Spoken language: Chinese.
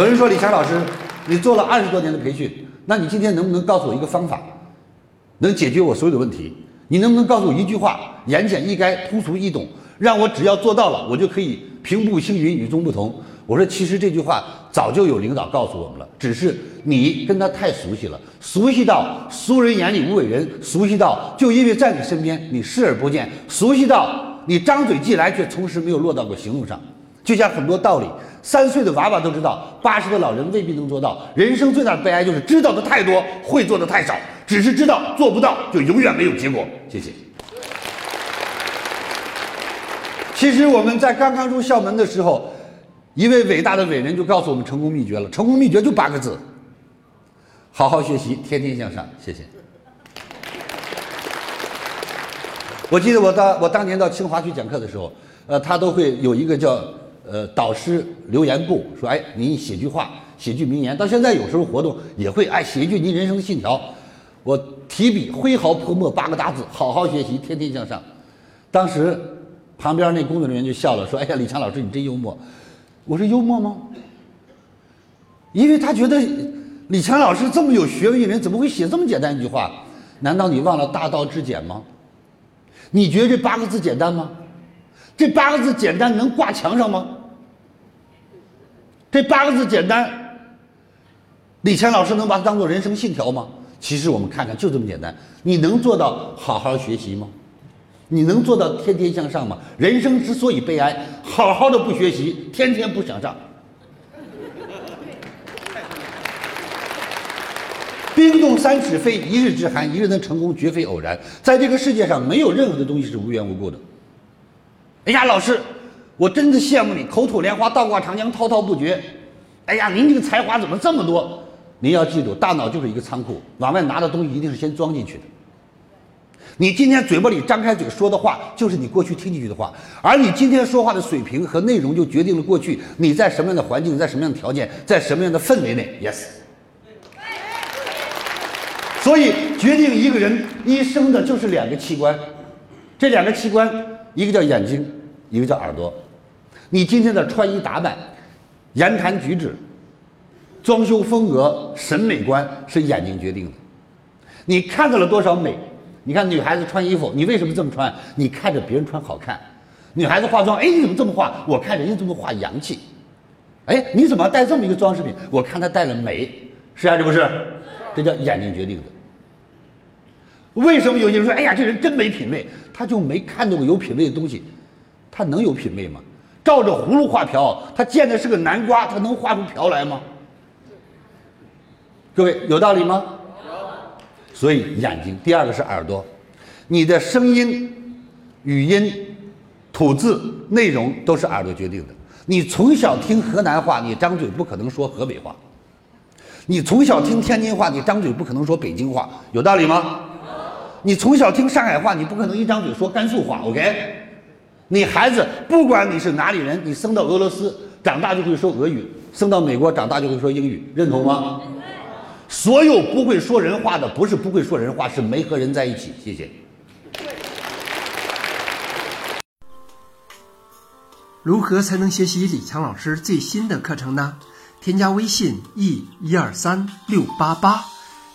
有人说李强老师，你做了二十多年的培训，那你今天能不能告诉我一个方法，能解决我所有的问题？你能不能告诉我一句话，言简意赅、通俗易懂，让我只要做到了，我就可以平步青云、与众不同？我说，其实这句话早就有领导告诉我们了，只是你跟他太熟悉了，熟悉到俗人眼里无伟人，熟悉到就因为在你身边你视而不见，熟悉到你张嘴即来却从实没有落到过行动上。就像很多道理，三岁的娃娃都知道，八十的老人未必能做到。人生最大的悲哀就是知道的太多，会做的太少。只是知道做不到，就永远没有结果。谢谢。其实我们在刚刚入校门的时候，一位伟大的伟人就告诉我们成功秘诀了。成功秘诀就八个字：好好学习，天天向上。谢谢。我记得我当我当年到清华去讲课的时候，呃，他都会有一个叫呃导师留言簿，说哎，你写句话，写句名言。到现在有时候活动也会哎写一句您人生的信条。我提笔挥毫泼墨八个大字：好好学习，天天向上。当时旁边那工作人员就笑了，说：“哎呀，李强老师你真幽默。”我说：“幽默吗？”因为他觉得李强老师这么有学问的人，怎么会写这么简单一句话？难道你忘了大道至简吗？你觉得这八个字简单吗？这八个字简单能挂墙上吗？这八个字简单，李强老师能把它当做人生信条吗？其实我们看看，就这么简单。你能做到好好学习吗？你能做到天天向上吗？人生之所以悲哀，好好的不学习，天天不向上。冰冻三尺非一日之寒，一日能成功绝非偶然。在这个世界上，没有任何的东西是无缘无故的。哎呀，老师，我真的羡慕你，口吐莲花，倒挂长江，滔滔不绝。哎呀，您这个才华怎么这么多？您要记住，大脑就是一个仓库，往外拿的东西一定是先装进去的。你今天嘴巴里张开嘴说的话，就是你过去听进去的话，而你今天说话的水平和内容，就决定了过去你在什么样的环境，在什么样的条件，在什么样的氛围内。Yes。所以，决定一个人一生的就是两个器官，这两个器官，一个叫眼睛，一个叫耳朵。你今天的穿衣打扮、言谈举止。装修风格、审美观是眼睛决定的。你看到了多少美？你看女孩子穿衣服，你为什么这么穿？你看着别人穿好看。女孩子化妆，哎，你怎么这么化？我看人家这么化洋气。哎，你怎么带这么一个装饰品？我看她带了美，是还是不是？这叫眼睛决定的。为什么有些人说，哎呀，这人真没品位？他就没看到过有品位的东西，他能有品位吗？照着葫芦画瓢，他见的是个南瓜，他能画出瓢来吗？各位有道理吗？所以眼睛，第二个是耳朵，你的声音、语音、吐字、内容都是耳朵决定的。你从小听河南话，你张嘴不可能说河北话；你从小听天津话，你张嘴不可能说北京话。有道理吗？你从小听上海话，你不可能一张嘴说甘肃话。OK？你孩子不管你是哪里人，你生到俄罗斯长大就会说俄语，生到美国长大就会说英语，认同吗？所有不会说人话的，不是不会说人话，是没和人在一起。谢谢。如何才能学习李强老师最新的课程呢？添加微信 e 一二三六八八，